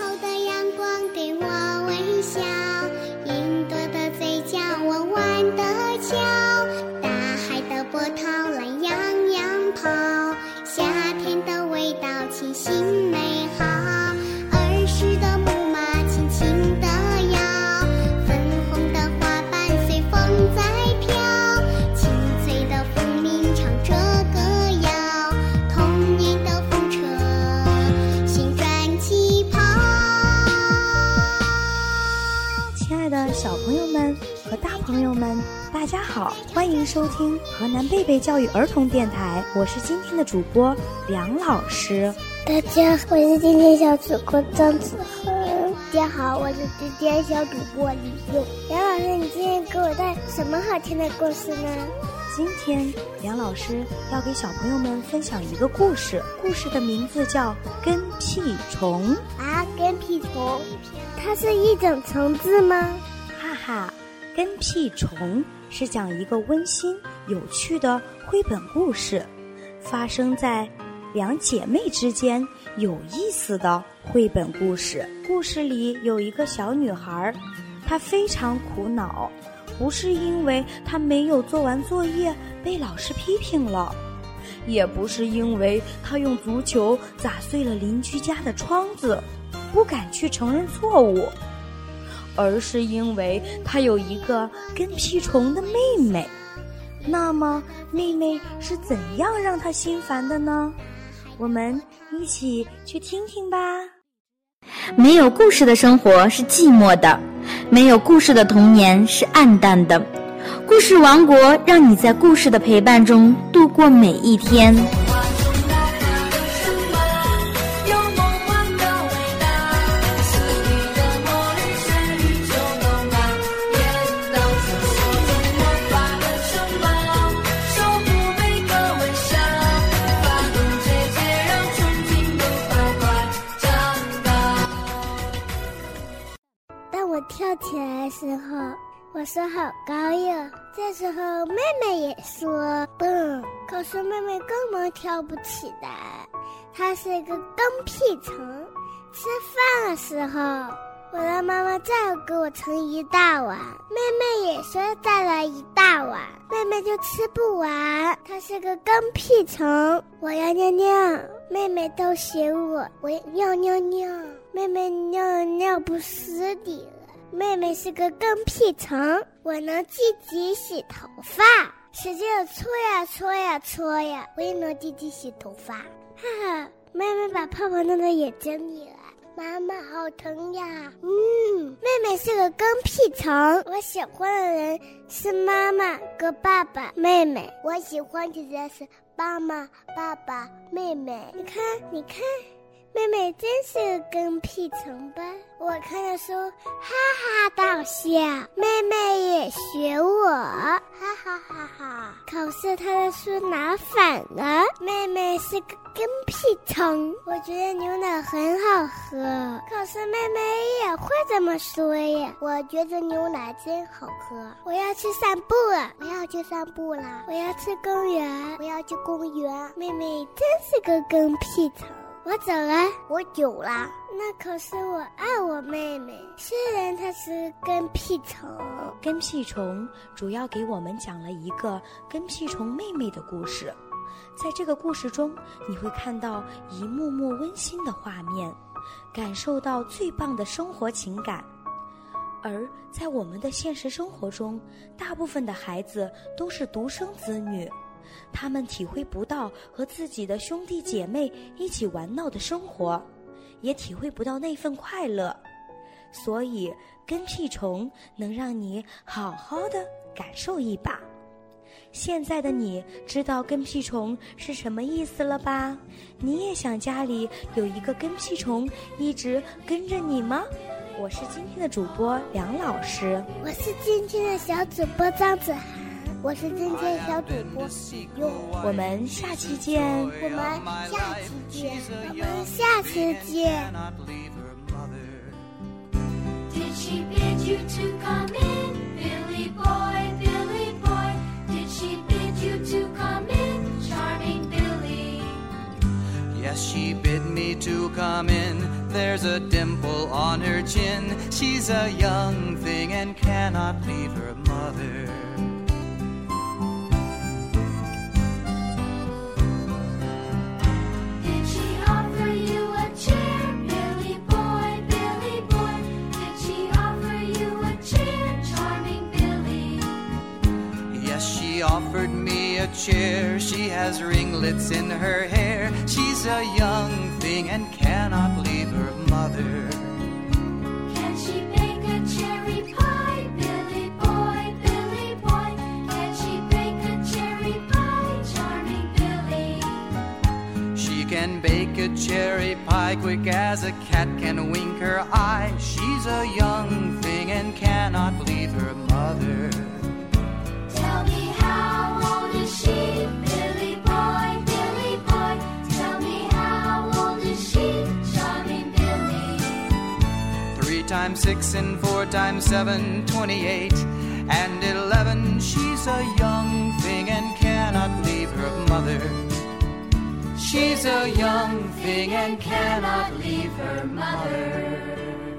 好的阳光给我。和大朋友们，大家好，欢迎收听河南贝贝教育儿童电台，我是今天的主播梁老师。大家好，我是今天小主播张子恒。大家好，我是今天小主播李勇。梁老师，你今天给我带什么好听的故事呢？今天梁老师要给小朋友们分享一个故事，故事的名字叫《跟屁虫》。啊，跟屁虫，它是一种虫子吗？哈哈，跟屁虫是讲一个温馨有趣的绘本故事，发生在两姐妹之间有意思的绘本故事。故事里有一个小女孩，她非常苦恼，不是因为她没有做完作业被老师批评了，也不是因为她用足球砸碎了邻居家的窗子，不敢去承认错误。而是因为他有一个跟屁虫的妹妹。那么，妹妹是怎样让他心烦的呢？我们一起去听听吧。没有故事的生活是寂寞的，没有故事的童年是暗淡的。故事王国让你在故事的陪伴中度过每一天。起来时候，我说好高哟。这时候妹妹也说蹦，可是妹妹根本跳不起来，她是一个跟屁虫。吃饭的时候，我让妈妈再给我盛一大碗，妹妹也说再来一大碗，妹妹就吃不完。她是个跟屁虫，我要尿尿，妹妹都嫌我我要尿尿，妹妹尿尿不湿的。妹妹是个跟屁虫，我能自己洗头发，使劲地搓呀搓呀搓呀，我也能自己洗头发。哈哈，妹妹把泡泡弄到眼睛里了，妈妈好疼呀！嗯，妹妹是个跟屁虫，我喜欢的人是妈妈跟爸爸、妹妹，我喜欢的人是妈妈、爸爸、妹妹。你看，你看。妹妹真是个跟屁虫吧？我看的书哈哈大笑，妹妹也学我，哈哈哈哈。可是她的书拿反了，妹妹是个跟屁虫。我觉得牛奶很好喝，可是妹妹也会这么说呀。我觉得牛奶真好喝。我要去散步了，我要去散步了，我要去公园，我要去公园。妹妹真是个跟屁虫。我走了，我走了。那可是我爱我妹妹，虽然她是跟屁虫。跟屁虫主要给我们讲了一个跟屁虫妹妹的故事。在这个故事中，你会看到一幕幕温馨的画面，感受到最棒的生活情感。而在我们的现实生活中，大部分的孩子都是独生子女。他们体会不到和自己的兄弟姐妹一起玩闹的生活，也体会不到那份快乐，所以跟屁虫能让你好好的感受一把。现在的你知道跟屁虫是什么意思了吧？你也想家里有一个跟屁虫一直跟着你吗？我是今天的主播梁老师，我是今天的小主播张子涵。我是今天小主播用，我们下期见。我们下期见，我们下期见。 Did she bid you to come in, Billy boy, Billy boy? Did she bid you to come in, charming Billy? Yes, she bid me to come in. There's a dimple on her chin. She's a young thing and cannot leave her mother. Chair. She has ringlets in her hair. She's a young thing and cannot leave her mother. Can she bake a cherry pie, Billy boy, Billy boy? Can she bake a cherry pie, charming Billy? She can bake a cherry pie quick as a cat can wink her eye. She's a young thing and cannot leave her mother. Three times six and four times seven, twenty-eight and eleven. She's a young thing and cannot leave her mother. She's a young thing and cannot leave her mother.